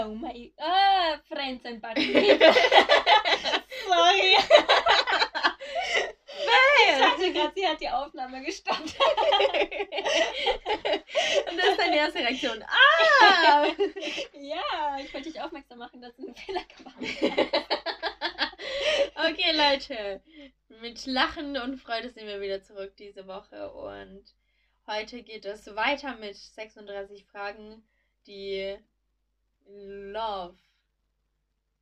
Hello, my uh, friends and buddies. Sorry. Ich hatte gerade, sie hat die Aufnahme gestoppt. Und das ist deine erste Reaktion. Ah! ja, ich wollte dich aufmerksam machen, dass du einen Fehler gemacht hast. okay, Leute. Mit Lachen und Freude sind wir wieder zurück diese Woche. Und heute geht es weiter mit 36 Fragen, die Love.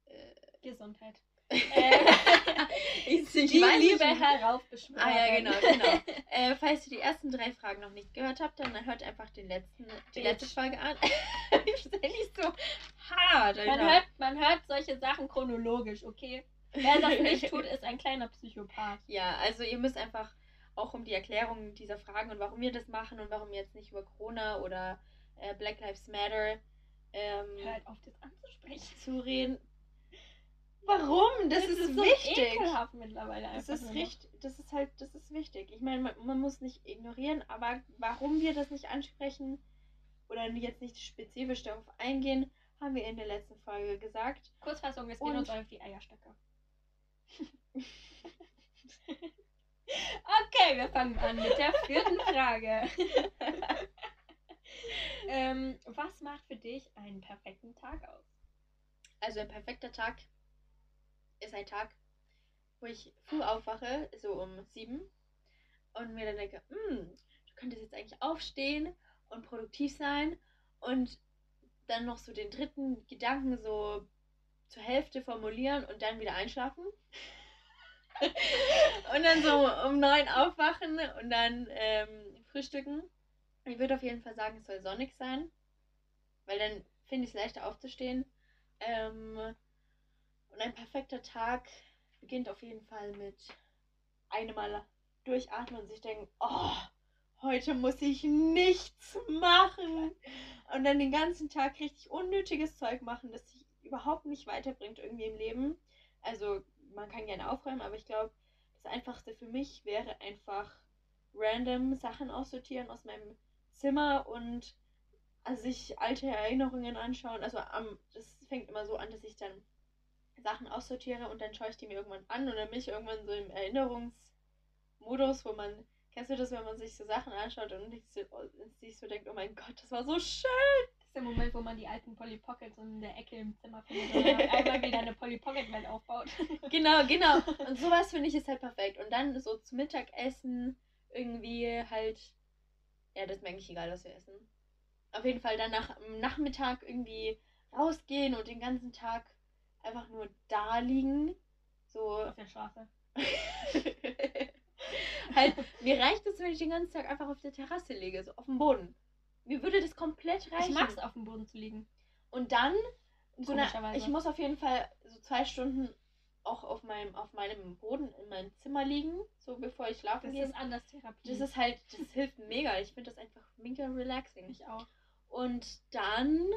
Äh, Gesundheit. ich, ich die weiß Liebe heraufbeschwören. Ah ja, genau, genau. äh, falls ihr die ersten drei Fragen noch nicht gehört habt, dann hört einfach den letzten, die letzte. Folge an. ich bin nicht so hart, Alter. Man hört, man hört solche Sachen chronologisch, okay? Wer das nicht tut, ist ein kleiner Psychopath. Ja, also ihr müsst einfach auch um die Erklärung dieser Fragen und warum wir das machen und warum wir jetzt nicht über Corona oder äh, Black Lives Matter ähm, Hört auf, das anzusprechen. zu reden. Warum? Das, ist, so wichtig. ekelhaft mittlerweile. Das ist richtig, das ist halt, das ist wichtig. Ich meine, man, man muss nicht ignorieren, aber warum wir das nicht ansprechen oder jetzt nicht spezifisch darauf eingehen, haben wir in der letzten Folge gesagt. Kurzfassung, es geht uns auf die Eierstöcke. okay, wir fangen an mit der vierten Frage. ähm, was macht für dich einen perfekten Tag aus? Also ein perfekter Tag ist ein Tag, wo ich früh aufwache, so um sieben, und mir dann denke, "Hm, du könntest jetzt eigentlich aufstehen und produktiv sein und dann noch so den dritten Gedanken so zur Hälfte formulieren und dann wieder einschlafen. und dann so um neun aufwachen und dann ähm, frühstücken. Ich würde auf jeden Fall sagen, es soll sonnig sein, weil dann finde ich es leichter aufzustehen. Ähm, und ein perfekter Tag beginnt auf jeden Fall mit einem Mal durchatmen und sich denken, oh, heute muss ich nichts machen. Und dann den ganzen Tag richtig unnötiges Zeug machen, das sich überhaupt nicht weiterbringt irgendwie im Leben. Also man kann gerne aufräumen, aber ich glaube, das Einfachste für mich wäre einfach random Sachen aussortieren aus meinem Zimmer und also sich alte Erinnerungen anschauen. Also am, das fängt immer so an, dass ich dann Sachen aussortiere und dann schaue ich die mir irgendwann an und dann bin ich irgendwann so im Erinnerungsmodus, wo man, kennst du das, wenn man sich so Sachen anschaut und sich so, sich so denkt, oh mein Gott, das war so schön. Das ist der Moment, wo man die alten Polly Pockets in der Ecke im Zimmer findet und einmal wieder eine Polly Pocket Welt aufbaut. Genau, genau. Und sowas finde ich ist halt perfekt. Und dann so zum Mittagessen irgendwie halt, ja, das ist mir eigentlich egal, was wir essen. Auf jeden Fall dann nach, am Nachmittag irgendwie rausgehen und den ganzen Tag einfach nur da liegen. So. Auf der Straße. halt, mir reicht es, wenn ich den ganzen Tag einfach auf der Terrasse liege, so auf dem Boden. Mir würde das komplett reichen. Ich mag es auf dem Boden zu liegen. Und dann, so eine, ich muss auf jeden Fall so zwei Stunden auch auf meinem, auf meinem Boden in meinem Zimmer liegen, so bevor ich schlafen Das gehe. ist anders Therapie. Das ist halt, das hilft mega. Ich finde das einfach mega relaxing. ich auch. Und dann,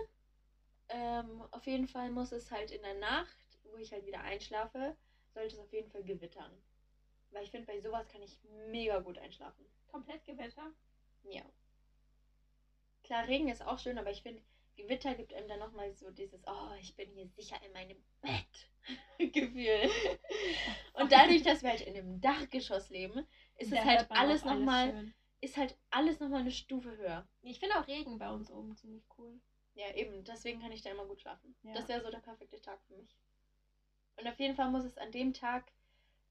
ähm, auf jeden Fall muss es halt in der Nacht, wo ich halt wieder einschlafe, sollte es auf jeden Fall gewittern. Weil ich finde, bei sowas kann ich mega gut einschlafen. Komplett Gewitter. Ja. Klar, Regen ist auch schön, aber ich finde, Gewitter gibt einem dann nochmal so dieses, oh, ich bin hier sicher in meinem Bett Gefühl. Und dadurch, dass wir halt in einem Dachgeschoss leben, ist Da es halt alles nochmal, ist halt alles nochmal eine Stufe höher. Ich finde auch Regen bei uns oben ziemlich cool. Ja, eben, deswegen kann ich da immer gut schlafen. Ja. Das wäre so der perfekte Tag für mich. Und auf jeden Fall muss es an dem Tag,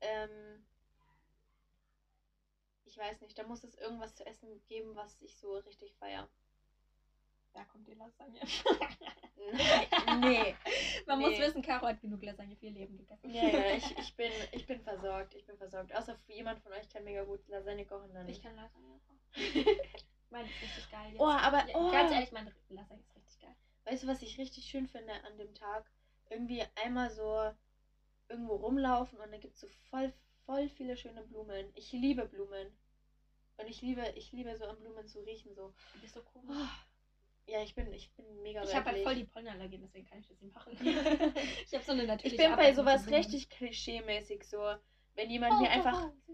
ähm, ich weiß nicht, da muss es irgendwas zu essen geben, was ich so richtig feier. Da kommt die Lasagne. nee. Man Nee. muss wissen, Caro hat genug Lasagne für ihr Leben gegessen. Ja, ja, ich, ich, bin, ich bin versorgt. Ich bin versorgt. Außer jemand von euch kann mega gut Lasagne kochen, dann Ich kann Lasagne kochen. Meine ist richtig geil. Jetzt. Oh, aber- oh. Ganz ehrlich, meine Lasagne ist richtig geil. Weißt du, was ich richtig schön finde an dem Tag? Irgendwie einmal so irgendwo rumlaufen und da gibt es so voll, voll viele schöne Blumen. Ich liebe Blumen. Und ich liebe, ich liebe so an Blumen zu riechen. So. Du bist so Oh, komisch. Ja, ich bin, ich bin mega Ich habe halt voll die Pollenallergien, deswegen kann ich das nicht machen. ich habe so eine Ich natürliche bin bei sowas richtig klischee-mäßig so. Wenn jemand Oh, mir einfach. oh.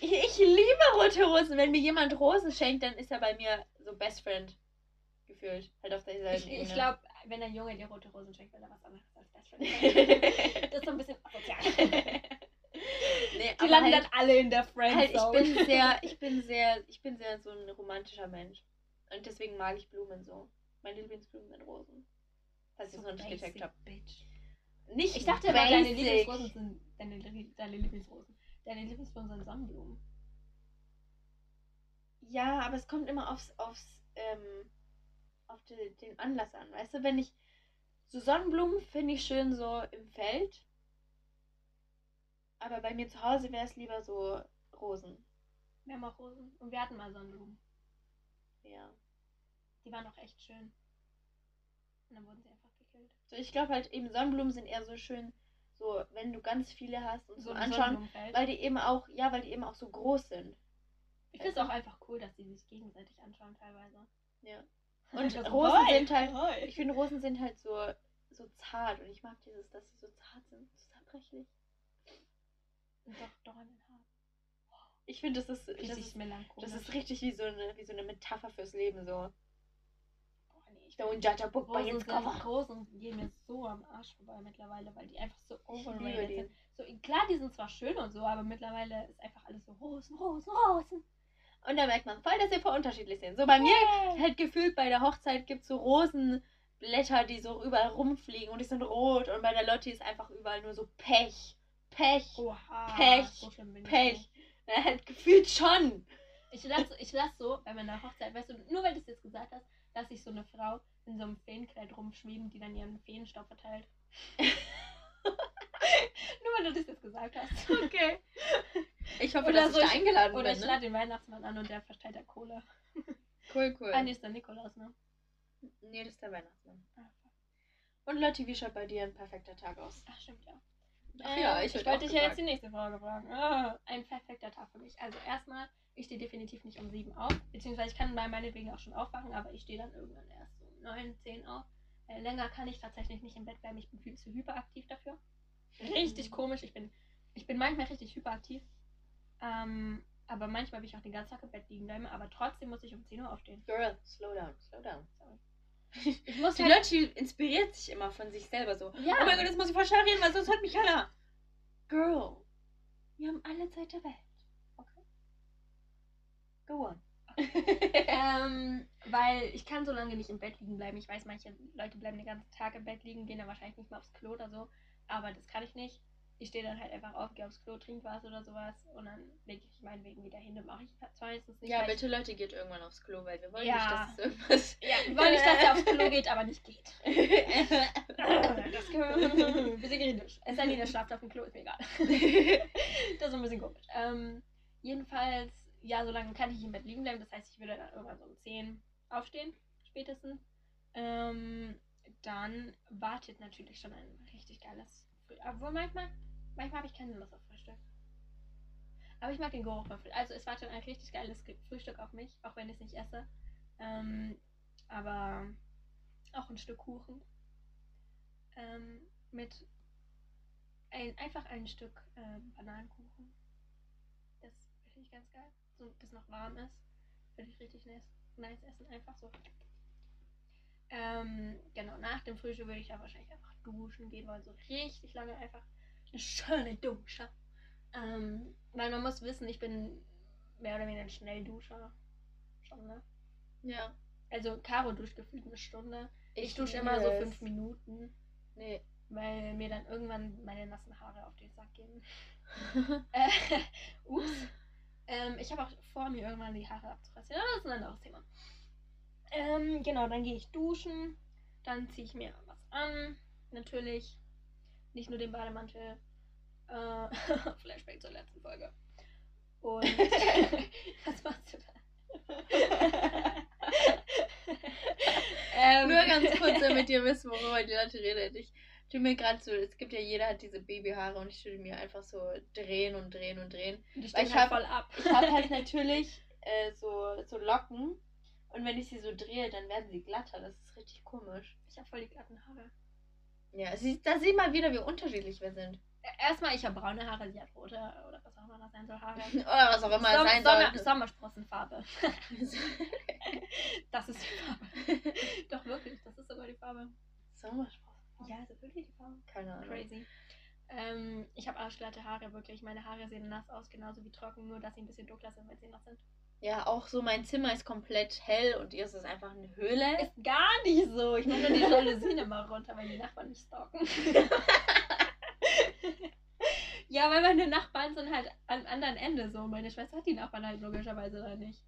Ich, ich liebe rote Rosen. Wenn mir jemand Rosen schenkt, dann ist er bei mir so Best Friend gefühlt. Halt auf derselben Ich, Ebene. ich glaube, wenn ein Junge dir rote Rosen schenkt, will er was anderes als Best Friend. das ist so ein bisschen asozial. Nee, Die landen halt, dann alle in der halt, ich Friendzone. bin sehr, ich bin sehr, ich bin sehr so ein romantischer Mensch. Und deswegen mag ich Blumen so. Meine Lieblingsblumen sind Rosen. Falls ihr es noch nicht gecheckt basic bitch. Nicht Ich dachte immer, deine basic. Lieblingsrosen sind. Deine, deine Lieblingsrosen. Deine Lieblingsblumen sind Sonnenblumen. Ja, aber es kommt immer aufs, aufs, ähm, auf de, den Anlass an. Weißt du, wenn ich. So Sonnenblumen finde ich schön so im Feld. Aber bei mir zu Hause wäre es lieber so Rosen. Wir haben auch Rosen. Und wir hatten mal Sonnenblumen. Ja. Die waren auch echt schön. Und dann wurden sie einfach gekillt. So, ich glaube halt eben Sonnenblumen sind eher so schön, so wenn du ganz viele hast und so anschauen, weil die eben auch, ja, weil die eben auch so groß sind. Ich finde es auch einfach cool, dass die sich gegenseitig anschauen teilweise. Ja. Und Also, Rosen hi, sind halt, hi. ich finde Rosen sind halt so, so zart und ich mag dieses, dass sie so zart sind, so zerbrechlich. Und doch, doch an den Haaren. Ich finde, das ist, das Richtig ist, melancholisch. das ist richtig wie so, eine, wie so eine Metapher fürs Leben, so. Boah, nee, ich Don't judge a book by Rosen its sind, cover. Gehen mir so am Arsch vorbei mittlerweile, weil die einfach so overrated sind. So, klar, die sind zwar schön und so, aber mittlerweile ist einfach alles so Rosen, Rosen, Rosen. Und da merkt man voll, dass wir voll unterschiedlich sind. So bei mir halt gefühlt bei der Hochzeit gibt es so Rosenblätter, die so überall rumfliegen und die sind rot und bei der Lotti ist einfach überall nur so Pech. Pech. Oha, Pech, so Pech. Ja, halt gefühlt schon. Ich lasse ich lass so bei meiner Hochzeit, weißt du, nur weil du es jetzt gesagt hast, lasse ich so eine Frau in so einem Feenkleid rumschweben, die dann ihren Feenstaub verteilt. nur weil du das jetzt gesagt hast. Okay. Ich hoffe, Oder dass so, ich da eingeladen Oder bin. ich Ne? lade den Weihnachtsmann an und der verteilt da Kohle. Cool, cool. Ah, nee, ist der Nikolaus, ne? Nee, das ist der Weihnachtsmann. Ah, fuck. Und Lotti, wie schaut bei dir ein perfekter Tag aus? Ach, stimmt, ja. Ach Ähm, ja, ich, ich wollte dich ja jetzt die nächste Frage fragen. Ah, ein perfekter Tag für mich. Also erstmal, ich stehe definitiv nicht um sieben auf. Beziehungsweise ich kann bei meinetwegen auch schon aufwachen, aber ich stehe dann irgendwann erst so um neun, zehn auf. Äh, länger kann ich tatsächlich nicht im Bett bleiben. Ich bin viel zu hyperaktiv dafür. Richtig komisch. Ich bin, ich bin manchmal richtig hyperaktiv. Ähm, aber manchmal will ich auch den ganzen Tag im Bett liegen bleiben. Aber trotzdem muss ich um 10 Uhr aufstehen. Girl, slow down, slow down. Ich muss Die halt, Lotti inspiriert sich immer von sich selber so. Ja. Oh mein Gott, jetzt muss ich voll schnell reden, weil sonst hört mich keiner. Girl, wir haben alle Zeit der Welt. Okay. Go on. Ähm, weil ich kann so lange nicht im Bett liegen bleiben. Ich weiß, manche Leute bleiben den ganzen Tag im Bett liegen, gehen dann wahrscheinlich nicht mal aufs Klo oder so. Aber das kann ich nicht. Ich stehe dann halt einfach auf, gehe aufs Klo, trinke was oder sowas und dann lege ich meinen Wegen wieder hin. Das mache ich zwar meistens nicht. ja, bitte Leute, geht irgendwann aufs Klo, weil wir wollen Ja. nicht, dass es irgendwas... Ich, ja, wir wollen nicht, dass er aufs Klo geht, aber nicht geht. Das können bisschen kritisch. Es sei denn, er schlaft auf dem Klo, ist mir egal. Das ist ein bisschen komisch. Ähm, jedenfalls, ja, so lange kann ich im Bett liegen bleiben. Das heißt, ich würde dann irgendwann so um 10 aufstehen, spätestens. Ähm, dann wartet natürlich schon ein richtig geiles Frühstück. Obwohl manchmal, manchmal habe ich keine Lust auf Frühstück. Aber ich mag den Geruch von Frühstück. Also es wartet ein richtig geiles Ge- Frühstück auf mich, auch wenn ich es nicht esse. Ähm, aber auch ein Stück Kuchen. Ähm, mit ein, einfach ein Stück ähm, Bananenkuchen. Das finde ich ganz geil. So, das noch warm ist. Finde ich richtig nice, nice essen. Einfach so. Ähm, genau, nach dem Frühstück würde ich ja wahrscheinlich einfach duschen gehen wollen. So richtig lange einfach schöne Dusche. Ähm, weil man muss wissen, ich bin mehr oder weniger ein Schnellduscher. Schon, ne? ja. Also Caro duscht gefühlt eine Stunde. Ich, Ich dusche immer so fünf Minuten, Nee. weil mir dann irgendwann meine nassen Haare auf den Sack gehen. Äh, ups. Ähm, ich habe auch vor, mir irgendwann die Haare abzurasieren. Aber das ist ein anderes Thema. Ähm, genau, dann gehe ich duschen. Dann ziehe ich mir was an. Natürlich. Nicht nur den Bademantel. Äh, Flashback zur letzten Folge. Und. was machst du da? ähm, Nur ganz kurz, damit ihr wisst, worüber die Leute redet. Ich tue mir gerade so, es gibt ja jeder hat diese Babyhaare und ich tue mir einfach so drehen und drehen und drehen. Stehen ich halt hab- voll ab. Ich habe halt natürlich äh, so, so Locken und wenn ich sie so drehe, dann werden sie glatter. Das ist richtig komisch. Ich habe voll die glatten Haare. Ja, sie, da sieht man wieder, wie unterschiedlich wir sind. Erstmal, ich habe braune Haare, sie hat rote oder was auch immer das sein soll, Haare. Oder was auch immer Som sein Sommer soll. Sommersprossenfarbe. Das ist die Farbe. Doch wirklich, das ist sogar die Farbe. Sommersprossen? Ja, so wirklich die Farbe. Keine Ahnung. Crazy. Ähm, ich habe arschglatte Haare, wirklich. Meine Haare sehen nass aus, genauso wie trocken, nur dass sie ein bisschen dunkler sind, wenn sie nass sind. Ja, auch so mein Zimmer ist komplett hell und ihr ist es einfach eine Höhle. Ist gar nicht so. Ich mache nur die Jalousien immer runter, weil die Nachbarn nicht stalken. ja, weil meine Nachbarn sind halt am anderen Ende so. Meine Schwester hat die Nachbarn halt logischerweise da nicht.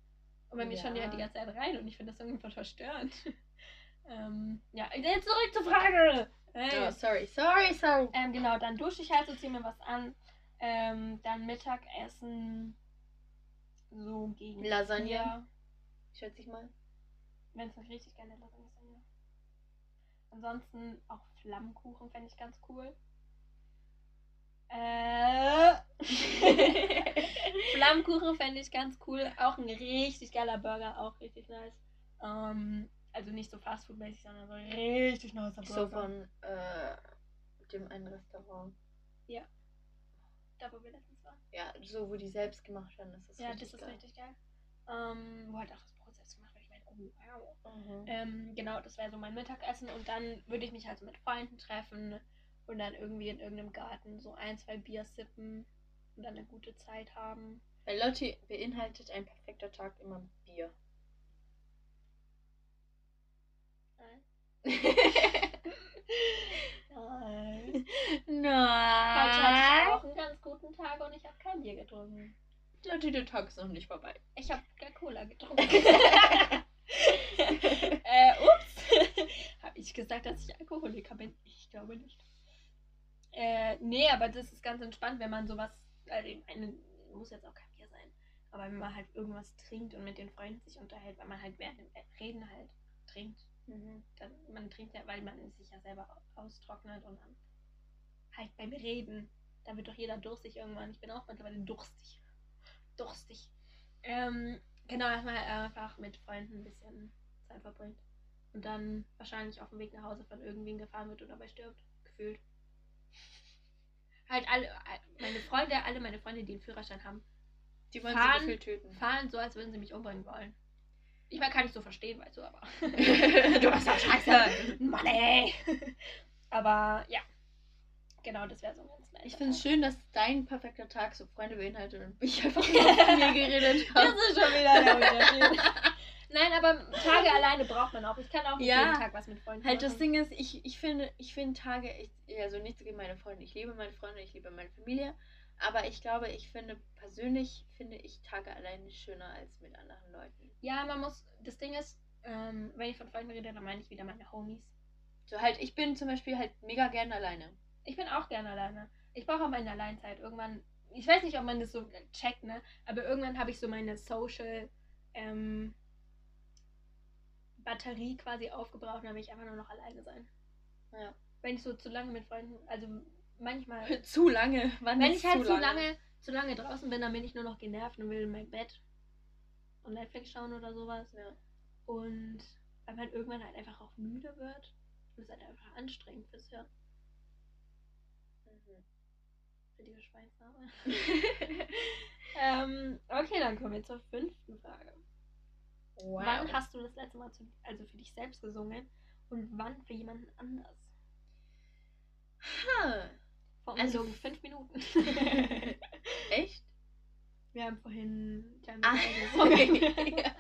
Und bei mir schauen die Ja. halt die ganze Zeit rein und ich finde das irgendwie voll verstörend. ähm, ja, jetzt zurück zur Frage. Hey. Oh, sorry, sorry, sorry. Ähm, genau, dann dusche ich halt so, ziehe mir was an. Ähm, dann Mittagessen so gegen Lasagne. vier. Schätze ich mal. Wenn es noch richtig geile Lasagne ist, ja. Ansonsten auch Flammkuchen fände ich ganz cool. Äh. Flammkuchen fände ich ganz cool. Auch ein richtig geiler Burger, auch richtig nice. Ähm, also nicht so fastfood-mäßig, sondern so richtig nicer Burger. So von äh, dem einen Restaurant. Da, wo wir letztens waren. Ja, so wo die selbst gemacht haben. Das ist Ja, das ist geil. richtig geil. Ähm, wo halt auch das Brot selbst gemacht wird. Ich meine, oh wow. Mhm. Ähm, genau, das wäre so mein Mittagessen und dann würde ich mich halt so mit Freunden treffen und dann irgendwie in irgendeinem Garten so ein, zwei Bier sippen und dann eine gute Zeit haben. Bei Lotti beinhaltet ein perfekter Tag immer Bier. Nein. Nein. Heute hatte ich auch einen ganz guten Tag und ich habe kein Bier getrunken. Lotti, der Tag ist noch nicht vorbei. Ich habe Cola getrunken. äh, ups. habe ich gesagt, dass ich Alkoholiker bin? Ich glaube nicht. Äh, nee, aber das ist ganz entspannt, wenn man sowas, also eine, muss jetzt auch kein Bier sein, aber wenn man halt irgendwas trinkt und mit den Freunden sich unterhält, weil man halt während dem Reden halt trinkt. Mhm. Dann, man trinkt ja, weil man sich ja selber austrocknet und dann halt beim Reden, da wird doch jeder durstig irgendwann. Ich bin auch mittlerweile durstig. Durstig. Ähm, genau, dass man halt einfach mit Freunden ein bisschen Zeit verbringt. Und dann wahrscheinlich auf dem Weg nach Hause von irgendwem gefahren wird und dabei stirbt. Gefühlt. Halt alle, meine Freunde, alle meine Freunde, die einen Führerschein haben, Die wollen Fahren- sie gefühlt töten. fahren so, als würden sie mich umbringen wollen. Ich meine, kann ich so verstehen, weißt du, aber. Du warst ja scheiße. Mann, ey. Aber ja. Genau, das wäre so ein ganz nice. Ich finde es schön, dass dein perfekter Tag so Freunde beinhaltet und ich einfach nur von mir geredet Das habe. ist schon wieder der Unterschied. Nein, aber Tage alleine braucht man auch. Ich kann auch nicht Ja. jeden Tag was mit Freunden Halt das machen. Ding ist, ich, ich finde, ich finde Tage echt, also nichts gegen meine Freunde. Ich liebe meine Freunde, ich liebe meine Familie. Aber ich glaube, ich finde, persönlich finde ich Tage alleine schöner als mit anderen Leuten. Ja, man muss. Das Ding ist, ähm, wenn ich von Freunden rede, dann meine ich wieder meine Homies. So halt, ich bin zum Beispiel halt mega gern alleine. Ich bin auch gerne alleine. Ich brauche auch meine Alleinzeit. Irgendwann, ich weiß nicht, ob man das so checkt, ne? Aber irgendwann habe ich so meine Social ähm, Batterie quasi aufgebraucht und dann will ich einfach nur noch alleine sein. Ja. Wenn ich so zu lange mit Freunden, also manchmal, zu lange. Wann wenn ich halt zu lange, zu lange draußen bin, dann bin ich nur noch genervt und will in mein Bett und Netflix schauen oder sowas. Ja. Und weil man irgendwann halt einfach auch müde wird und es halt einfach anstrengend fürs Hirn. Mhm. Richtiger Schweinsname. ähm, okay, dann kommen wir zur fünften Frage. wow. Wann hast du das letzte Mal zu, also für dich selbst gesungen und wann für jemanden anders? Ha. Vor Also- fünf Minuten. Echt? Wir haben vorhin Ah, ja.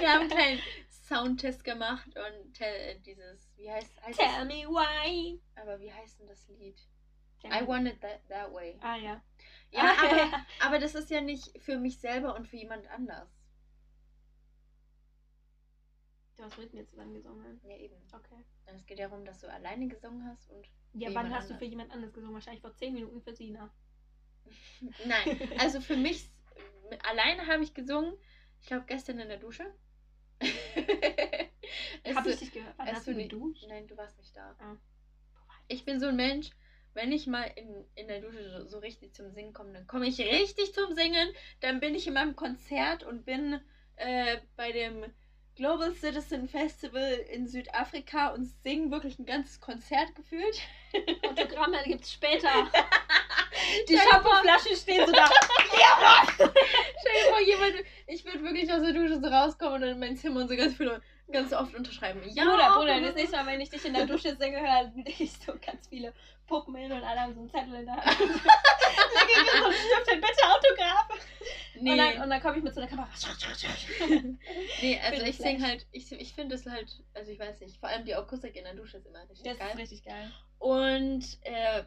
Wir haben einen kleinen Soundtest gemacht und äh, dieses, wie heißt, heißt Tell me why. das, aber wie heißt denn das Lied? Tell I want it that, that way. Ah ja. Ja, Ah, aber, aber das ist ja nicht für mich selber und für jemand anders. Du hast mit mir zusammen gesungen. Ja, eben. Okay. Es geht ja darum, dass du alleine gesungen hast und. Ja, wann hast du anders. für jemand anderes gesungen? Wahrscheinlich vor zehn Minuten für Sina. Nein, also für mich, alleine habe ich gesungen, ich glaube gestern in der Dusche. Hab so- ich dich gehört? Wann hast du geduscht? Nein, du warst nicht da. Ah. Ich bin so ein Mensch, wenn ich mal in, in der Dusche so, so richtig zum Singen komme, dann komme ich richtig zum Singen. Dann bin ich in meinem Konzert und bin äh, bei dem Global Citizen Festival in Südafrika und singe wirklich ein ganzes Konzert gefühlt. Autogramme gibt's später. Die Shampooflaschen stehen so da. Stell dir vor, jemand, ich würde wirklich aus der Dusche so rauskommen und dann in mein Zimmer und so ganz viele ganz oft unterschreiben. Ja, Bruder, Bruder, das nächste Mal, wenn ich dich in der Dusche singe, höre ich so ganz viele Puppen hin und alle haben so einen Zettel in der Hand. Leg ich so einen Stift hin, bitte Autograf. Nee, Und dann, und dann komme ich mit so einer Kamera. nee also ich sing Flash. halt, ich, ich finde es halt, also ich weiß nicht, vor allem die Akustik in der Dusche ist immer richtig Das geil. ist richtig geil. Und äh,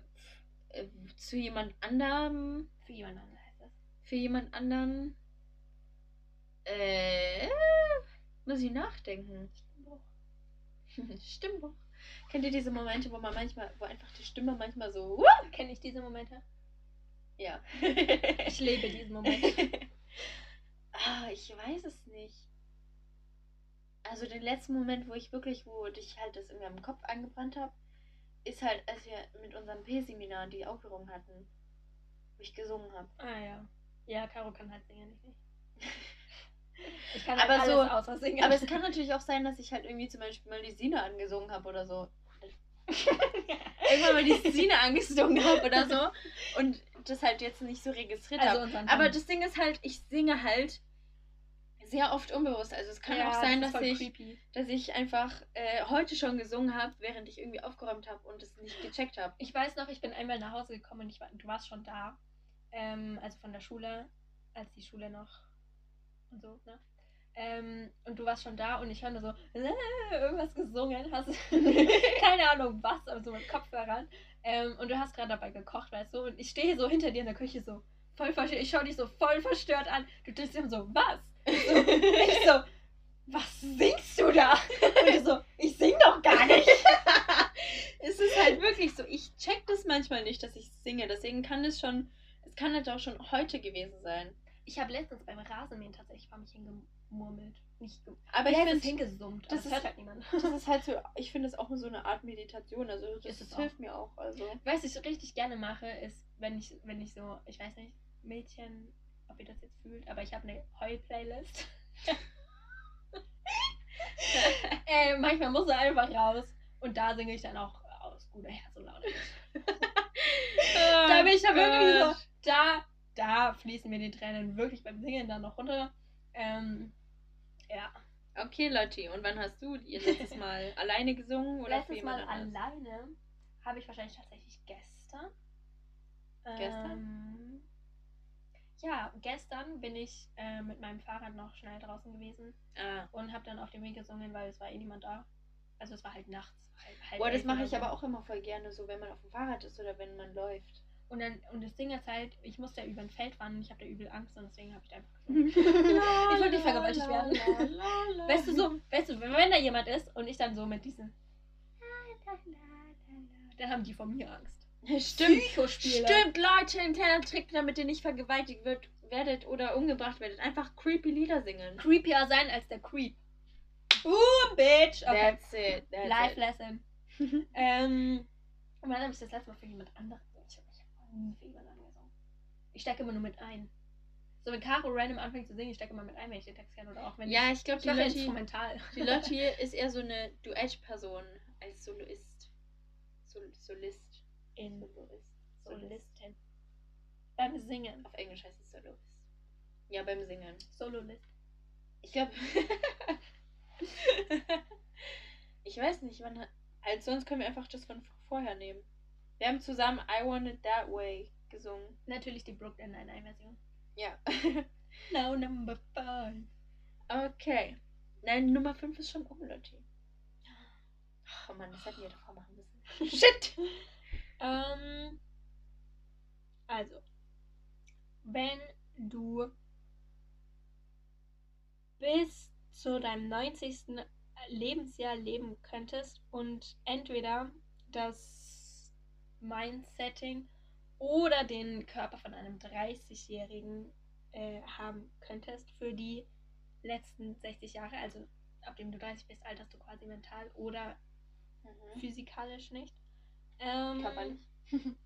äh, zu jemand anderem, Für jemand anderen heißt das. für jemand anderen, äh, muss ich nachdenken. Stimmbruch. Kennt ihr diese Momente, wo man manchmal, wo einfach die Stimme manchmal so, uh, Kenne ich diese Momente? ja. Ich lebe diesen Moment. ah, ich weiß es nicht. Also den letzten Moment, wo ich wirklich, wo ich halt das in meinem Kopf angebrannt habe, ist halt, als wir mit unserem P-Seminar die Aufführung hatten, wo ich gesungen habe. Ah ja. Ja, Caro kann halt singen, ich nicht. Ich kann Aber halt so- außer singen. Aber es kann natürlich auch sein, dass ich halt irgendwie zum Beispiel mal die Sine angesungen habe oder so. Irgendwann mal die Sine angesungen habe oder so. Und das halt jetzt nicht so registriert also habe. Aber das Ding ist halt, ich singe halt sehr oft unbewusst. Also es kann Ja, auch sein, das dass ich, creepy. dass ich einfach äh, heute schon gesungen habe, während ich irgendwie aufgeräumt habe und es nicht gecheckt habe. Ich weiß noch, ich bin einmal nach Hause gekommen und ich war, du warst schon da. Ähm, also von der Schule, als die Schule noch und so, ne? Ähm, und du warst schon da und ich höre so äh, irgendwas gesungen, hast keine Ahnung was, aber so mit Kopfhörern. Ähm, und du hast gerade dabei gekocht, weißt du? Und ich stehe so hinter dir in der Küche so voll verstört. Ich schaue dich so voll verstört an. Du denkst dir so, was? So, ich so, was singst du da? Und du so, ich sing doch gar nicht. es ist halt wirklich so, ich check das manchmal nicht, dass ich singe. Deswegen kann es schon, es kann halt auch schon heute gewesen sein. Ich habe letztens beim Rasenmähen tatsächlich vor mich hingemurmelt. Nicht ge Aber ja, ich finde, hingesummt, das das ist- hört halt niemand. das ist halt so, ich finde es auch so eine Art Meditation. Also das, das auch. hilft mir auch. Also. Was ich richtig gerne mache, ist, wenn ich, wenn ich so, ich weiß nicht, Mädchen, ob ihr das jetzt fühlt, aber ich habe eine Heul-Playlist. äh, manchmal muss er einfach raus und da singe ich dann auch aus guter Herz und Laune. da bin ich da wirklich so, da, da fließen mir die Tränen wirklich beim Singen dann noch runter. Ähm, ja. Okay, Lotti, und wann hast du ihr letztes Mal alleine gesungen oder Letztes Mal anders? alleine habe ich wahrscheinlich tatsächlich gestern. Gestern? Ähm, ja, gestern bin ich äh, mit meinem Fahrrad noch schnell draußen gewesen Ah. und habe dann auf dem Weg gesungen, weil es war eh niemand da. Also es war halt nachts. Halb, halb Boah, das mache ich aber auch immer voll gerne, so wenn man auf dem Fahrrad ist oder wenn man läuft. Und, dann, und das Ding ist halt, ich musste ja über ein Feld fahren und ich habe da übel Angst und deswegen habe ich da einfach ich wollte nicht vergewaltigt werden. Weißt du so, weißt du, wenn da jemand ist und ich dann so mit diesen dann haben die vor mir Angst. Stimmt. Stimmt, Leute, ein kleiner Trick, damit ihr nicht vergewaltigt wird, werdet oder umgebracht werdet. Einfach creepy Lieder singen. Creepier sein als der Creep. Boom, bitch. Okay. That's it. That's Life it. lesson. ähm, und wann habe ich das letzte Mal für jemand anderen nie für. Ich stecke immer nur mit ein. So, wenn Caro random anfängt zu singen, ich stecke immer mit ein, wenn ich den Text kenne oder auch wenn Ja, ich. ich glaube, Ich die Lotti, instrumental. die Lotti ist eher so eine Duettperson als Soloist. Sol Solist. in Soloist. Solist. Solistin. Beim Singen. Auf Englisch heißt es Soloist. Ja, beim Singen. Sololist. Ich glaube. ich weiß nicht, wann. hat- Als sonst können wir einfach das von vorher nehmen. Wir haben zusammen I Want It That Way gesungen. Natürlich die Brooklyn Nine-Nine-Version. Ja. Now number five. okay. Nein, Nummer 5 ist schon um, Lotti. Oh Mann, das hätten wir davor machen müssen. Shit! Ähm, also, wenn du bis zu deinem 90. Lebensjahr leben könntest und entweder das Mindsetting oder den Körper von einem 30-Jährigen äh, haben könntest für die letzten 60 Jahre, also ab dem du 30 bist, alterst du quasi mental oder Mhm. physikalisch nicht. Ähm, Körperlich.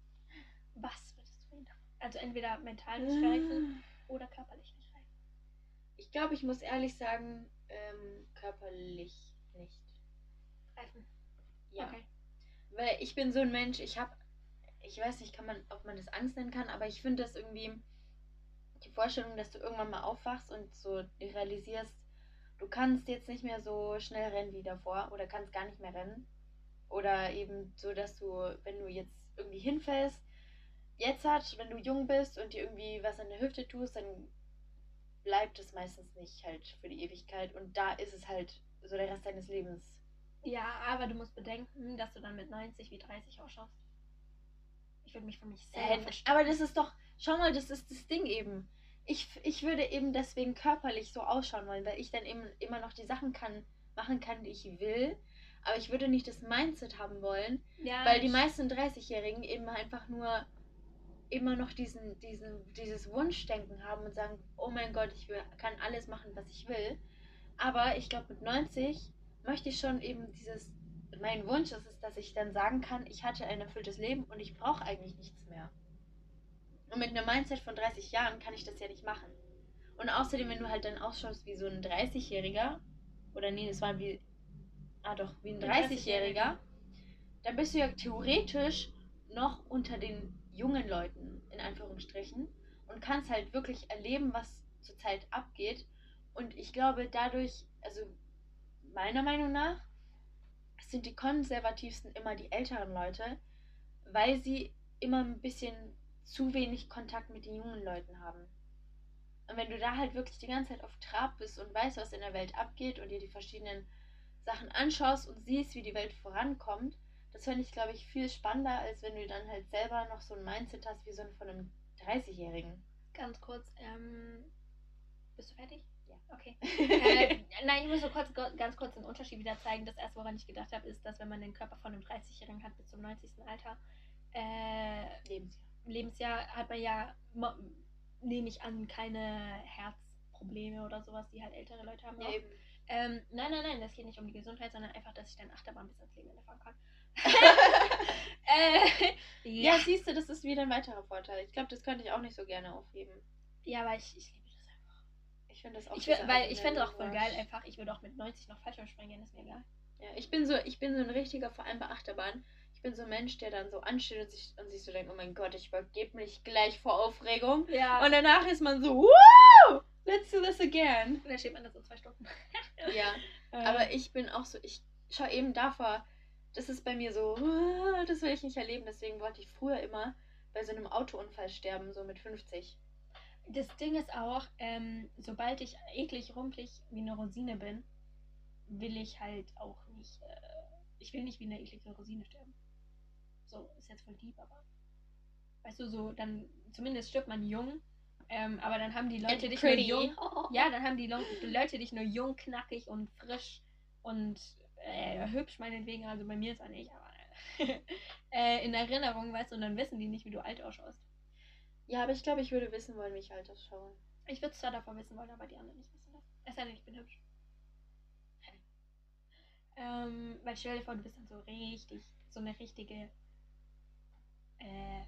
Was würdest du wählen? Also entweder mental nicht reifen oder körperlich nicht reifen. Ich glaube, ich muss ehrlich sagen, ähm, körperlich nicht. Reifen. Ja. Okay. Weil ich bin so ein Mensch, ich habe, ich weiß nicht, kann man, ob man das Angst nennen kann, aber ich finde das irgendwie, die Vorstellung, dass du irgendwann mal aufwachst und so realisierst, du kannst jetzt nicht mehr so schnell rennen wie davor oder kannst gar nicht mehr rennen. Oder eben so, dass du, wenn du jetzt irgendwie hinfällst, jetzt hat, wenn du jung bist und dir irgendwie was an der Hüfte tust, dann bleibt es meistens nicht halt für die Ewigkeit. Und da ist es halt so der Rest deines Lebens. Ja, aber du musst bedenken, dass du dann mit 90 wie 30 ausschaust. Ich würde mich für mich verstehen. aber das ist doch, schau mal, das ist das Ding eben. Ich, ich würde eben deswegen körperlich so ausschauen wollen, weil ich dann eben immer noch die Sachen kann, machen kann, die ich will. Aber ich würde nicht das Mindset haben wollen, Ja, weil die meisten 30-Jährigen eben einfach nur immer noch diesen, diesen, dieses Wunschdenken haben und sagen, oh mein Gott, ich will, kann alles machen, was ich will. Aber ich glaube, mit 90 möchte ich schon eben dieses, mein Wunsch ist es, dass ich dann sagen kann, ich hatte ein erfülltes Leben und ich brauche eigentlich nichts mehr. Und mit einem Mindset von 30 Jahren kann ich das ja nicht machen. Und außerdem, wenn du halt dann ausschaust wie so ein 30-Jähriger, oder nee, das war wie, ah doch, wie ein Ein 30-Jähriger, dann bist du ja theoretisch noch unter den jungen Leuten, in Anführungsstrichen, und kannst halt wirklich erleben, was zurzeit abgeht. Und ich glaube, dadurch, also meiner Meinung nach, sind die konservativsten immer die älteren Leute, weil sie immer ein bisschen zu wenig Kontakt mit den jungen Leuten haben. Und wenn du da halt wirklich die ganze Zeit auf Trab bist und weißt, was in der Welt abgeht und dir die verschiedenen Sachen anschaust und siehst, wie die Welt vorankommt, das fände ich, glaube ich, viel spannender, als wenn du dann halt selber noch so ein Mindset hast wie so ein von einem 30-Jährigen. Ganz kurz, ähm, bist du fertig? Okay. äh, nein, ich muss so kurz, ganz kurz den Unterschied wieder zeigen. Das erste, woran ich gedacht habe, ist, dass wenn man den Körper von einem 30-Jährigen hat bis zum 90. Alter, äh, Lebensjahr. Lebensjahr hat man ja, nehme ich an, keine Herzprobleme oder sowas, die halt ältere Leute haben. Ja. Ähm, nein, nein, nein, das geht nicht um die Gesundheit, sondern einfach, dass ich dann Achterbahn bis ans Lebensende fahren kann. äh, Ja, ja. siehst du, das ist wieder ein weiterer Vorteil. Ich glaube, das könnte ich auch nicht so gerne aufheben. ja, aber ich, ich liebe. Ich finde das auch Ich will, weil ich fände auch voll geil, einfach, ich würde auch mit 90 noch Fallschirmspringen gehen, ist mir egal. Ja, ich bin so, ich bin so ein richtiger, vor allem bei Achterbahn. Ich bin so ein Mensch, der dann so ansteht und sich, und sich so denkt, oh mein Gott, ich übergebe mich gleich vor Aufregung. Ja. Und danach ist man so, wow, let's do this again. Und dann steht man da so zwei Stunden. Ja, aber ich bin auch so, ich schau eben davor, das ist bei mir so, "Ah, das will ich nicht erleben. Deswegen wollte ich früher immer bei so einem Autounfall sterben, so mit 50. Das Ding ist auch, ähm, sobald ich eklig rumpelig wie eine Rosine bin, will ich halt auch nicht, äh, ich will nicht wie eine eklige Rosine sterben. So, ist jetzt voll deep, aber. Weißt du, so, dann, zumindest stirbt man jung, ähm, aber dann haben die Leute And dich nur pretty. jung. Ja, dann haben die Leute dich nur jung, knackig und frisch und äh, hübsch meinetwegen, also bei mir zwar nicht, aber äh, in Erinnerung, weißt du, und dann wissen die nicht, wie du alt ausschaust. Ja, aber ich glaube, ich würde wissen wollen, wie ich alt ausschaue. Ich würde es zwar davon wissen wollen, aber die anderen nicht wissen das. Es sei denn, ich bin hübsch. Ähm, weil stell dir vor, du bist dann so richtig, so eine richtige äh,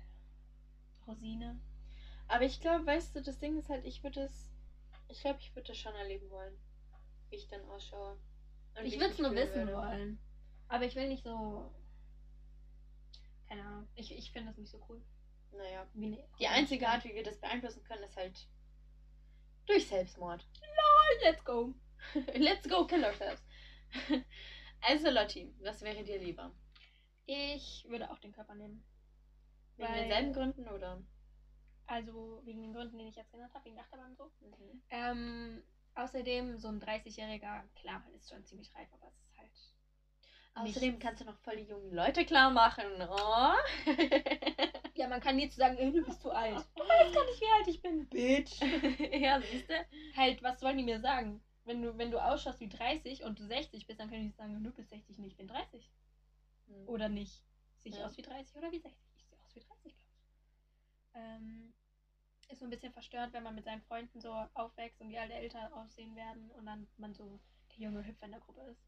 Rosine. Aber ich glaube, weißt du, das Ding ist halt, ich würde es, ich glaube, ich würde das schon erleben wollen, wie ich dann ausschaue. Und ich würde es nur wissen würde. wollen. Aber ich will nicht so. Keine Ahnung. Ich, ich finde das nicht so cool. Naja. Eine Die einzige Art, wie wir das beeinflussen können, ist halt durch Selbstmord. Let's go. Let's go kill ourselves. Also Lotti, was wäre dir lieber? Ich würde auch den Körper nehmen. Wegen Weil- denselben Gründen oder? Also wegen den Gründen, die ich jetzt genannt habe, wegen Achterbahn und so. Mhm. Ähm, außerdem, so ein 30-Jähriger, klar, man ist schon ziemlich reif, aber es ist halt. Außerdem nichts. kannst du noch voll die jungen Leute klar machen. Oh. Ja, man kann nie zu sagen, ey, du bist zu alt. Du weißt gar nicht, wie alt ich bin. Bitch. ja, siehst du? halt, was sollen die mir sagen? Wenn du, wenn du ausschaust wie 30 und du 60 bist, dann können die sagen, du bist 60 nicht, ich bin 30. Oder nicht. Sehe ich Ja. aus wie 30 oder wie 60? Ich sehe aus wie 30, glaube ich. Ähm, ist so ein bisschen verstört, wenn man mit seinen Freunden so aufwächst und wie alle älter aussehen werden und dann man so der junge Hüpfer in der Gruppe ist.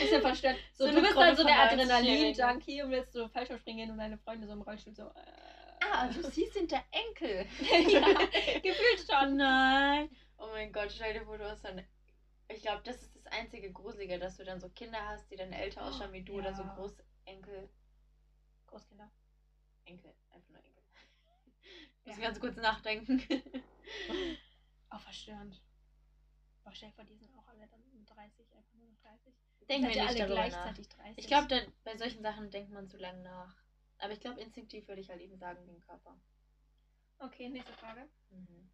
Bisschen verstört. So, So du bist Gruppe halt so der 90-Jährigen. Adrenalin-Junkie und willst so Fallschirmspringen gehen und deine Freunde so im Rollstuhl so. Äh, Ah, du siehst hinter Enkel. ja, gefühlt schon. Nein. Oh mein Gott, stell dir vor, du hast dann. Ich glaube, das ist das einzige Gruselige, dass du dann so Kinder hast, die dann älter ausschauen wie du oder so Ja. Großenkel. Großkinder. Enkel, einfach nur Enkel. Ich muss Ja. ganz kurz nachdenken. Auch verstörend. Boah, stell dir vor, die sind auch alle dann 30, einfach 30. Denken wir nicht alle darüber nach. gleichzeitig 30? Ich glaube, bei solchen Sachen denkt man zu lange nach. Aber ich glaube, instinktiv würde ich halt eben sagen, den Körper. Okay, nächste Frage. Mhm.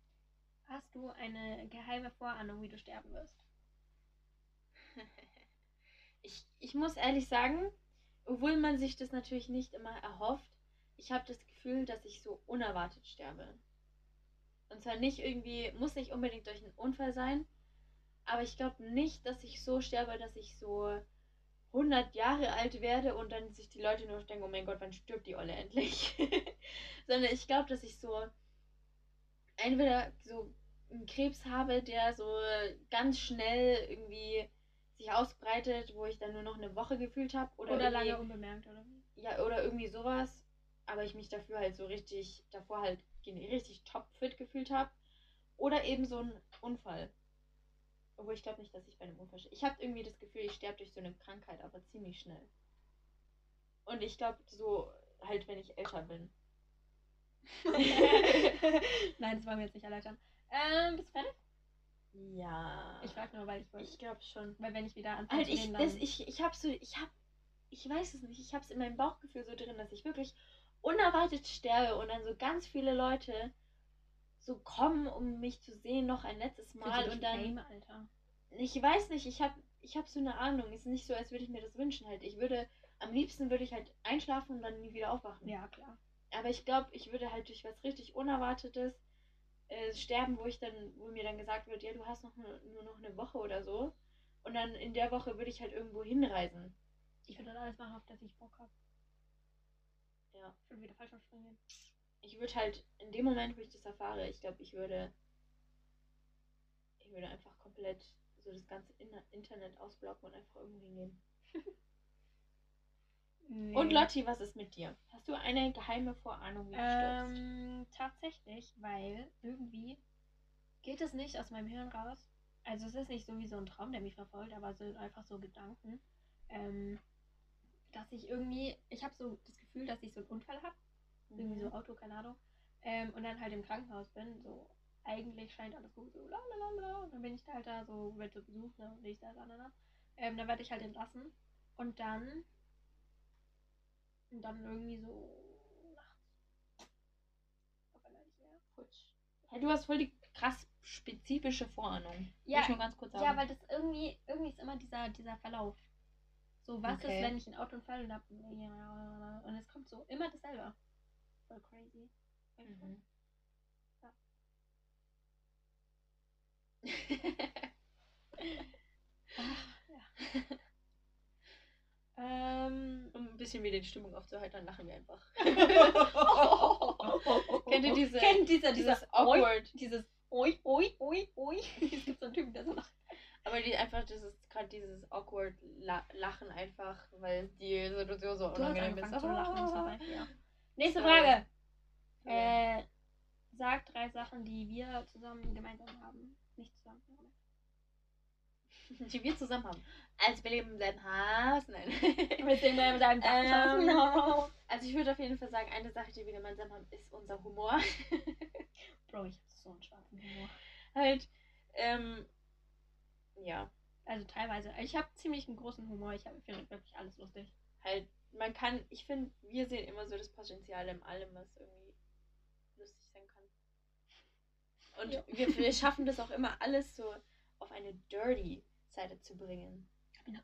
Hast du eine geheime Vorahnung, wie du sterben wirst? Ich, ich muss ehrlich sagen, obwohl man sich das natürlich nicht immer erhofft, ich habe das Gefühl, dass ich so unerwartet sterbe. Und zwar nicht irgendwie, muss nicht unbedingt durch einen Unfall sein, aber ich glaube nicht, dass ich so sterbe, dass ich so 100 Jahre alt werde und dann sich die Leute nur denken, oh mein Gott, wann stirbt die Olle endlich? Sondern ich glaube, dass ich so entweder so einen Krebs habe, der so ganz schnell irgendwie sich ausbreitet, wo ich dann nur noch eine Woche gefühlt habe. Oder, Oder, lange unbemerkt, oder? Ja, oder irgendwie sowas. Aber ich mich dafür halt so richtig, davor halt richtig topfit gefühlt habe. Oder eben so ein Unfall. Obwohl ich glaube nicht, dass ich bei einem Unfall sterbe. Ich habe irgendwie das Gefühl, ich sterbe durch so eine Krankheit, aber ziemlich schnell. Und ich glaube, so halt, wenn ich älter bin. Nein, das wollen wir jetzt nicht erläutern. Ähm, bist du fertig? Ja. Ich frage nur, weil ich wollte. Ich glaube schon. Weil wenn ich wieder anfange Halt, ich, das, ich, ich habe so, ich habe, ich weiß es nicht, ich habe es in meinem Bauchgefühl so drin, dass ich wirklich unerwartet sterbe und dann so ganz viele Leute so kommen, um mich zu sehen, noch ein letztes Mal und dann, Fame, Alter. ich weiß nicht, ich habe, ich habe so eine Ahnung, ist nicht so, als würde ich mir das wünschen halt. Ich würde, am liebsten würde ich halt einschlafen und dann nie wieder aufwachen. Ja, klar. Aber ich glaube, ich würde halt durch was richtig Unerwartetes äh, sterben, wo ich dann, wo mir dann gesagt wird, ja, du hast noch ne, nur noch eine Woche oder so. Und dann in der Woche würde ich halt irgendwo hinreisen. Ich würde dann alles machen, auf das ich Bock habe. Ja. Ich würde wieder falsch springen. Ich würde halt, in dem Moment, wo ich das erfahre, ich glaube, ich würde. Ich würde einfach komplett so das ganze In Internet ausblocken und einfach irgendwo hingehen. Nee. Und Lotti, was ist mit dir? Hast du eine geheime Vorahnung, wie du stirbst? Ähm, tatsächlich, weil irgendwie geht es nicht aus meinem Hirn raus. Also es ist nicht so wie so ein Traum, der mich verfolgt, aber es sind einfach so Gedanken, ähm, dass ich irgendwie, ich habe so das Gefühl, dass ich so einen Unfall habe, irgendwie so Auto, keine Ahnung, ähm, und dann halt im Krankenhaus bin, so eigentlich scheint alles gut, so la la la la, und dann bin ich da halt da so, wird so besucht, ne, und ich da, da. Ähm, dann werde ich halt entlassen und dann und dann irgendwie so nachts. Aber leider nicht mehr. Putsch. Hey, du hast voll die krass spezifische Vorahnung. Ja, ich nur ganz kurz sagen. Ja, weil das irgendwie, irgendwie ist immer dieser, dieser Verlauf. So, was Okay. ist, wenn ich ein Autounfall und hab, und es kommt so immer dasselbe. Voll crazy. Mhm. Ja. Ach, ja. ähm, Um ein bisschen wieder die Stimmung aufzuheitern, lachen wir einfach. Kennt ihr diese, Kennt dieser, dieser dieses awkward, Dieses Oi, oi, oi, oi. Es gibt so einen Typen, der so lacht. aber die einfach dieses gerade dieses awkward La Lachen einfach, weil die Situation so Du hast unangenehm ist. angefangen zu lachen, das war einfach, ja. Nächste Sorry. Frage. Ja. Äh, sag drei Sachen, die wir zusammen gemeinsam haben. Nicht zusammen. die wir zusammen haben. Also wir leben im selben Haus. Nein. Wir sehen mal mit einem Ähm, Dach. Also ich würde auf jeden Fall sagen, eine Sache, die wir gemeinsam haben, ist unser Humor. Bro, ich hab so einen schwarzen Humor. halt, ähm, ja, Also teilweise. Ich habe ziemlich einen großen Humor. Ich finde wirklich alles lustig. halt, man kann, ich finde, wir sehen immer so das Potenzial in allem, was irgendwie lustig sein kann. Und Ja. wir, wir schaffen das auch immer alles so auf eine dirty Seite zu bringen.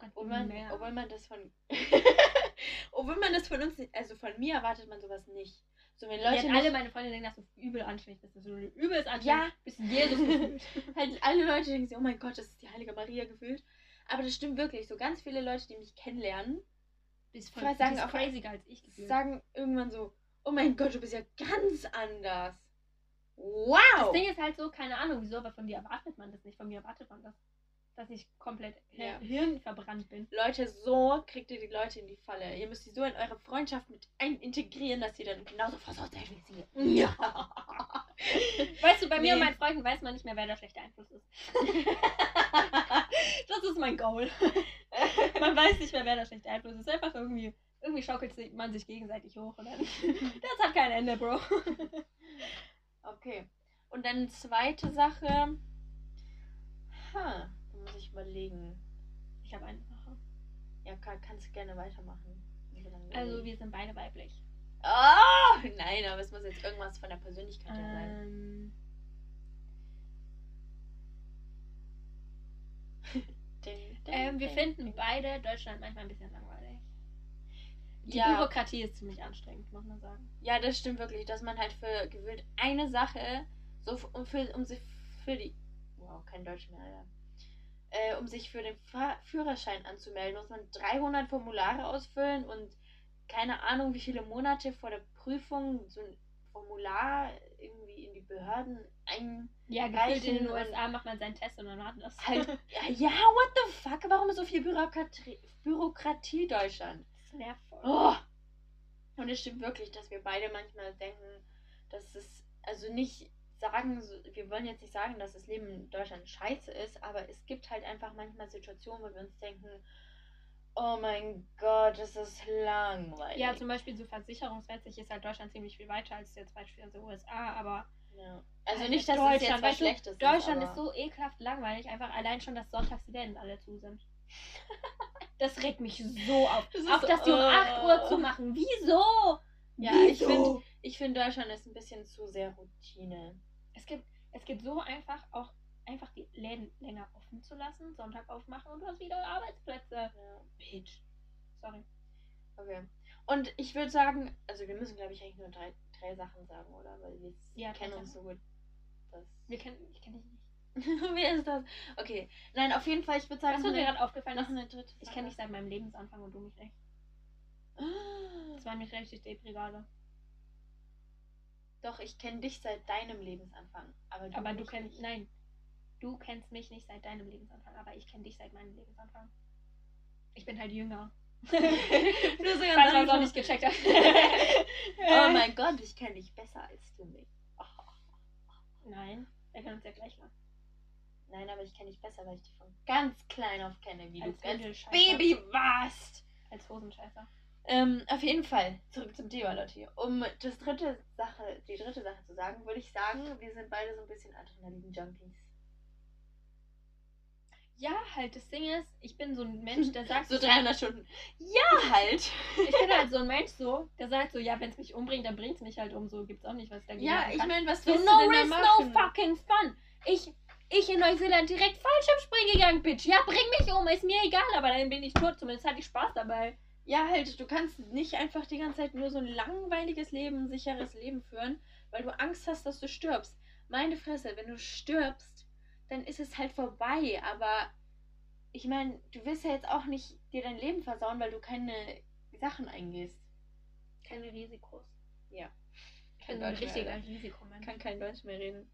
Obwohl man, mehr. obwohl man das von, obwohl man das von uns, nicht- also von mir erwartet man sowas nicht. So wenn Leute nicht, alle meine Freunde denken, dass du übel anständig bist. Dass du übelst anständig Ja. bist. Jesus gefühlt. halt alle Leute denken sich, oh mein Gott, das ist die heilige Maria gefühlt. Aber das stimmt wirklich. So ganz viele Leute, die mich kennenlernen, Bist Ich weiß, sagen bist auch- craziger als ich gefühlt. sagen irgendwann so, oh mein Gott, du bist ja ganz anders. Das Wow! Ding ist halt so, keine Ahnung, wieso, aber von dir erwartet man das nicht. Von mir erwartet man das. Dass ich komplett Ja. hirnverbrannt bin. Leute, so kriegt ihr die Leute in die Falle. Ihr müsst sie so in eure Freundschaft mit ein integrieren, dass sie dann genauso versaut seid wie sie. Ja. Weißt du, bei mir und Nee. meinen Freunden weiß man nicht mehr, wer der schlechte Einfluss ist. das ist mein Goal. Man weiß nicht mehr, wer der schlechte Einfluss ist. Einfach irgendwie, irgendwie schaukelt man sich gegenseitig hoch und dann. Das hat kein Ende, Bro. Okay. Und dann zweite Sache. Ha. überlegen. Ich habe eine Sache. Ja, kann, kannst du gerne weitermachen. Also wir sind beide weiblich. Oh, nein, aber es muss jetzt irgendwas von der Persönlichkeit her sein. Ähm, wir finden beide Deutschland manchmal ein bisschen langweilig. Die Ja. Bürokratie ist ziemlich anstrengend, muss man sagen. Ja, das stimmt wirklich, dass man halt für gewöhnt eine Sache, so um, für, um sich für die. Wow, kein Deutsch mehr, ja. Äh, um sich für den Fahr Führerschein anzumelden, muss man 300 Formulare ausfüllen und keine Ahnung, wie viele Monate vor der Prüfung so ein Formular irgendwie in die Behörden ein. Ja, gefühlt in den USA macht man seinen Test und dann hat das. Halt, ja, ja, what the fuck? Warum ist so viel Bürokratie, Bürokratie Deutschland? Das nervt voll. Oh. Und es stimmt wirklich, dass wir beide manchmal denken, dass es, also nicht sagen, wir wollen jetzt nicht sagen, dass das Leben in Deutschland scheiße ist, aber es gibt halt einfach manchmal Situationen, wo wir uns denken, oh mein Gott, das ist langweilig. Ja, zum Beispiel so versicherungsmäßig ist halt Deutschland ziemlich viel weiter als jetzt beispielsweise USA, aber Ja. Also Halt nicht, dass es Deutschland, jetzt was weißt du, Schlechtes Deutschland ist. ist so ekelhaft langweilig, einfach allein schon, dass sonntags die Läden alle zu sind. Das regt mich so auf. Das Auch, dass die um 8 Uhr äh. zu machen. Wieso? Ja, ich Wieso? finde, ich finde Deutschland ist ein bisschen zu sehr Routine. Es gibt, es gibt so einfach auch einfach die Läden länger offen zu lassen, Sonntag aufmachen und du hast wieder Arbeitsplätze. Ja. Bitch. Sorry. Okay. Und ich würde sagen, also wir müssen, glaube ich, eigentlich nur drei, drei Sachen sagen, oder? Weil wir Ja, kennen uns so gut. Das Wir kennen, ich kenne dich nicht. Wer ist das? Okay. Nein, auf jeden Fall, ich würde sagen, Was mir gerade aufgefallen? noch eine dritte ich kenne dich seit meinem Lebensanfang und du mich nicht. Das war mich richtig depri gerade. Doch, ich kenne dich seit deinem Lebensanfang. Aber du, Aber du kennst, nicht. nein, du kennst mich nicht seit deinem Lebensanfang, aber ich kenne dich seit meinem Lebensanfang. Ich bin halt jünger. Du so ganz Falls man es auch nicht gecheckt hat. Oh mein Gott, ich kenne dich besser als du mich. Nein, wir kennen uns ja gleich lang. Nein, aber ich kenne dich besser, weil ich dich von ganz klein auf kenne, wie Als du als. Baby warst. Als Hosenscheißer. Ähm, auf jeden Fall, zurück zum Thema, Leute. Um das dritte Sache, die dritte Sache zu sagen, würde ich sagen, wir sind beide so ein bisschen Adrenalin-Junkies. Ja, halt, das Ding ist, ich bin so ein Mensch, der sagt So 300 Stunden. Ja, halt. Ich bin halt so ein Mensch so, der sagt so, ja, wenn es mich umbringt, dann bringt es mich halt um. So gibt's auch nicht, was dagegen Ja, ich meine, was So, willst no du denn risk, no fucking fun. Ich, ich in Neuseeland direkt Fallschirmspringen gegangen, Bitch. Ja, bring mich um, ist mir egal, aber dann bin ich tot. Zumindest hatte ich Spaß dabei. Ja, halt, du kannst nicht einfach die ganze Zeit nur so ein langweiliges Leben, ein sicheres Leben führen, weil du Angst hast, dass du stirbst. Meine Fresse, wenn du stirbst, dann ist es halt vorbei, aber ich meine, du willst ja jetzt auch nicht dir dein Leben versauen, weil du keine Sachen eingehst. Keine Risikos. Ja. Ich bin so ein richtiger Risikomensch. kann kein Deutsch mehr reden.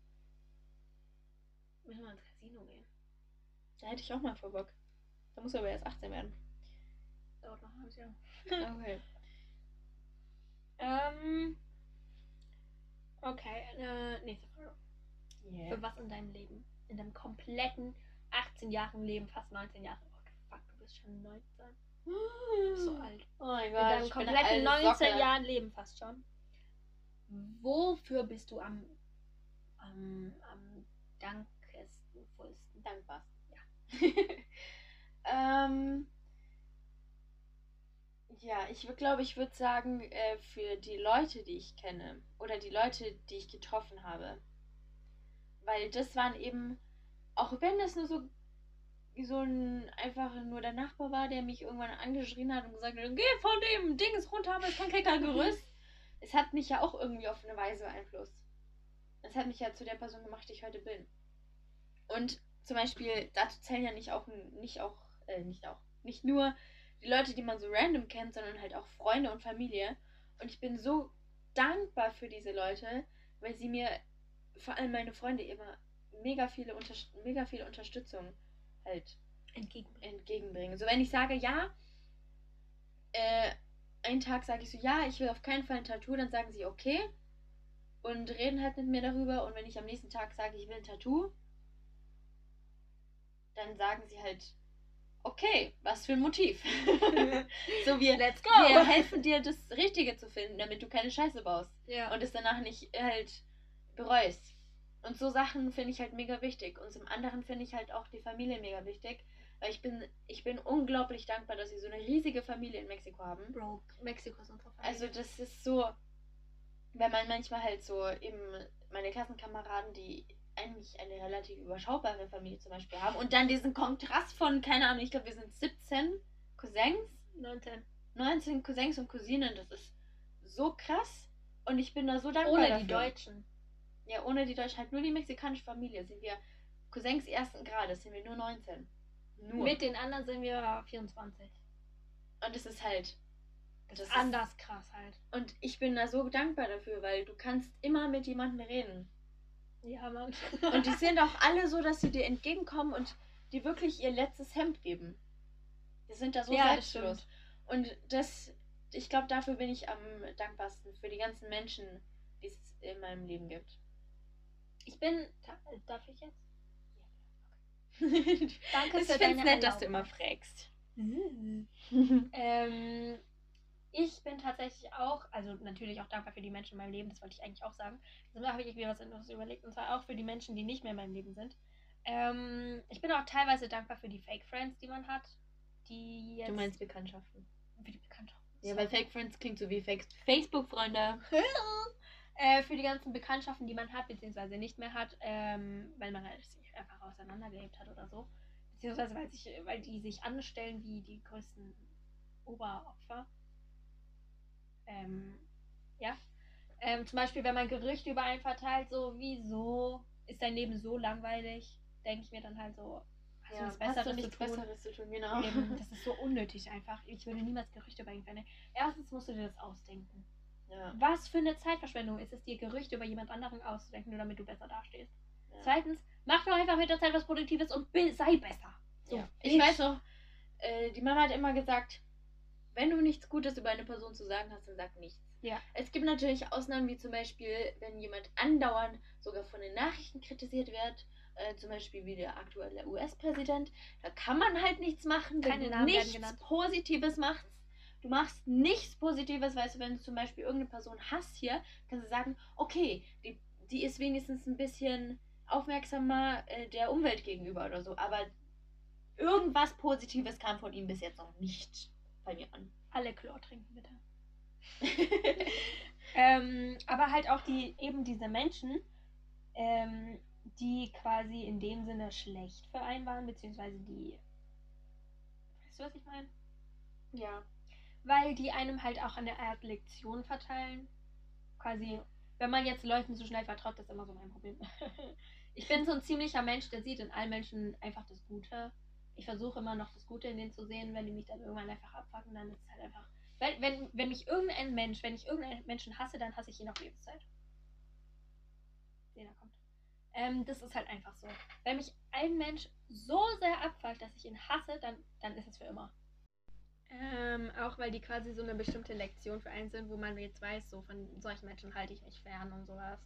Müssen wir ins Casino gehen. Da hätte ich auch mal vor Bock. Da muss aber erst 18 werden. Dauert noch ein halbes Jahr. Okay. Ähm. Okay, äh, nächste Frage. Yeah. Für was in deinem Leben? In deinem kompletten 18 Jahren Leben, fast 19 Jahre. Oh, fuck, du bist schon 19. So alt. Oh mein In Gott, deinem ich bin kompletten eine 19 alte Socke. Jahren Leben fast schon. Wofür bist du am, am, am dankesten, vollsten? Dankbar. Ja. ähm, ja, ich glaube, ich würde sagen, äh, für die Leute, die ich kenne oder die Leute, die ich getroffen habe. Weil das waren eben, auch wenn das nur so, so ein einfach nur der Nachbar war, der mich irgendwann angeschrien hat und gesagt hat, geh von dem Dings runter, aber es ist kein Kleckergerüst. es hat mich ja auch irgendwie auf eine Weise beeinflusst. Es hat mich ja zu der Person gemacht, die ich heute bin. Und zum Beispiel, dazu zählen ja nicht auch, nicht auch, äh, nicht auch, nicht nur die Leute, die man so random kennt, sondern halt auch Freunde und Familie. Und ich bin so dankbar für diese Leute, weil sie mir, vor allem meine Freunde, immer mega viele, Unter mega viel Unterstützung halt Entgegenbringen. entgegenbringen. So wenn ich sage, ja, äh, einen Tag sage ich so, ja, ich will auf keinen Fall ein Tattoo, dann sagen sie okay und reden halt mit mir darüber. Und wenn ich am nächsten Tag sage, ich will ein Tattoo, dann sagen sie halt, okay, was für ein Motiv. so wir, Let's go! wir helfen dir, das Richtige zu finden, damit du keine Scheiße baust ja. und es danach nicht halt bereust. Und so Sachen finde ich halt mega wichtig. Und zum anderen finde ich halt auch die Familie mega wichtig. Weil ich bin, ich bin unglaublich dankbar, dass sie so eine riesige Familie in Mexiko haben. Bro, Mexiko ist unsere Familie. Also das ist so, wenn man manchmal halt so eben meine Klassenkameraden, die eigentlich eine relativ überschaubare Familie zum Beispiel haben und dann diesen Kontrast von, keine Ahnung, ich glaube wir sind 17 Cousins, 19. 19 Cousins und Cousinen, das ist so krass und ich bin da so dankbar Ohne dafür. die Deutschen. Ja, ohne die Deutschen, halt nur die mexikanische Familie sind wir Cousins ersten Grades, sind wir nur 19. Nur. Mit den anderen sind wir 24. und das ist halt Das, Das ist ist- anders krass halt. und ich bin da so dankbar dafür, weil du kannst immer mit jemandem reden. Ja, Mann. Und die sind auch alle so, dass sie dir entgegenkommen und dir wirklich ihr letztes Hemd geben. Die sind da so Ja, selbstlos. Und das, ich glaube, dafür bin ich am dankbarsten für die ganzen Menschen, die es in meinem Leben gibt. Ich bin. da- Darf ich jetzt? ich Danke für finde deine es nett, dass du immer fragst. Ähm, ich bin tatsächlich auch, also natürlich auch dankbar für die Menschen in meinem Leben, das wollte ich eigentlich auch sagen. Also da habe ich mir was anderes überlegt, und zwar auch für die Menschen, die nicht mehr in meinem Leben sind. Ähm, ich bin auch teilweise dankbar für die Fake Friends, die man hat. Die jetzt. Du meinst Bekanntschaften. für die Bekanntschaften. Ja, weil Fake Friends klingt so wie Fake Facebook-Freunde. äh, für die ganzen Bekanntschaften, die man hat, beziehungsweise nicht mehr hat, ähm, weil man halt sich einfach auseinandergelebt hat oder so. Beziehungsweise weil, sich, weil die sich anstellen wie die größten Oberopfer. Ähm, ja. Ähm, zum Beispiel, wenn man Gerüchte über einen verteilt, so, wieso ist dein Leben so langweilig, denke ich mir dann halt so, hast du nichts Besseres du zu tun? Besseres zu tun, genau. Eben, das ist so unnötig einfach. Ich würde niemals Gerüchte über ihn verteilen. Erstens musst du dir das ausdenken. Ja, Was für eine Zeitverschwendung ist es, dir Gerüchte über jemand anderen auszudenken, nur damit du besser dastehst? ja. Zweitens, mach doch einfach mit der Zeit was Produktives und sei besser. So, ja. Ich weiß noch, äh, die Mama hat immer gesagt, wenn du nichts Gutes über eine Person zu sagen hast, dann sag nichts. Ja. Es gibt natürlich Ausnahmen, wie zum Beispiel, wenn jemand andauernd sogar von den Nachrichten kritisiert wird, äh, zum Beispiel wie der aktuelle US-Präsident, da kann man halt nichts machen, wenn Keine du Namen nichts. Positives machst. Du machst nichts Positives, weißt du, wenn du zum Beispiel irgendeine Person hast hier, kannst du sagen, okay, die, die ist wenigstens ein bisschen aufmerksamer äh, der Umwelt gegenüber oder so, aber irgendwas Positives kam von ihm bis jetzt noch nicht bei mir an. Alle Chlor trinken, bitte. Ähm, aber halt auch die, eben diese Menschen, ähm, die quasi in dem Sinne schlecht für einen waren, beziehungsweise die. Weißt du, was ich meine? ja. Weil die einem halt auch eine Art Lektion verteilen. Quasi, wenn man jetzt Leuten so schnell vertraut, das ist immer so mein Problem. ich bin so ein ziemlicher Mensch, der sieht in allen Menschen einfach das Gute. Ich versuche immer noch das Gute in denen zu sehen. Wenn die mich dann irgendwann einfach abfacken, dann ist es halt einfach. Wenn, wenn, wenn mich irgendein Mensch, wenn ich irgendeinen Menschen hasse, dann hasse ich ihn auf Lebenszeit. Der da kommt. Ähm, das ist halt einfach so. Wenn mich ein Mensch so sehr abfuckt, dass ich ihn hasse, dann, dann ist es für immer. Ähm, auch weil die quasi so eine bestimmte Lektion für einen sind, wo man jetzt weiß, so von solchen Menschen halte ich mich fern und sowas.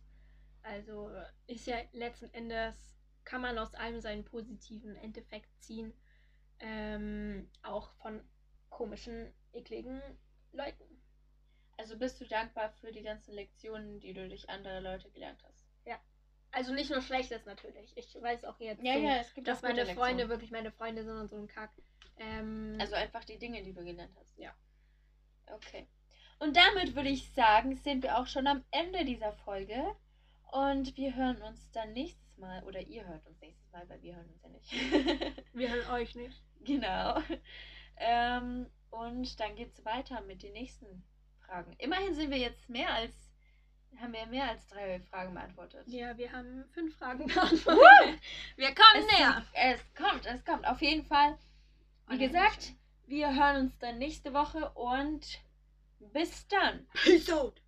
Also ist ja letzten Endes, kann man aus allem seinen positiven Endeffekt ziehen. Ähm, auch von komischen, ekligen Leuten. Also bist du dankbar für die ganzen Lektionen, die du durch andere Leute gelernt hast? Also nicht nur Schlechtes natürlich. Ich weiß auch jetzt, so, es gibt dass meine Freunde Lektionen. wirklich meine Freunde sind und so ein Kack. Ähm, Also einfach die Dinge, die du gelernt hast. Ja. Okay. Und damit würde ich sagen, sind wir auch schon am Ende dieser Folge. Und wir hören uns dann nächstes Mal, oder ihr hört uns nächstes Mal, weil wir hören uns ja nicht. wir hören euch nicht. genau. Ähm, und dann geht es weiter mit den nächsten Fragen. Immerhin sind wir jetzt mehr als, haben wir mehr als drei Fragen beantwortet. Ja, wir haben fünf Fragen beantwortet. wir kommen Es, näher. es kommt, es kommt. Auf jeden Fall. Wie gesagt, wir hören uns dann nächste Woche und bis dann. Peace out.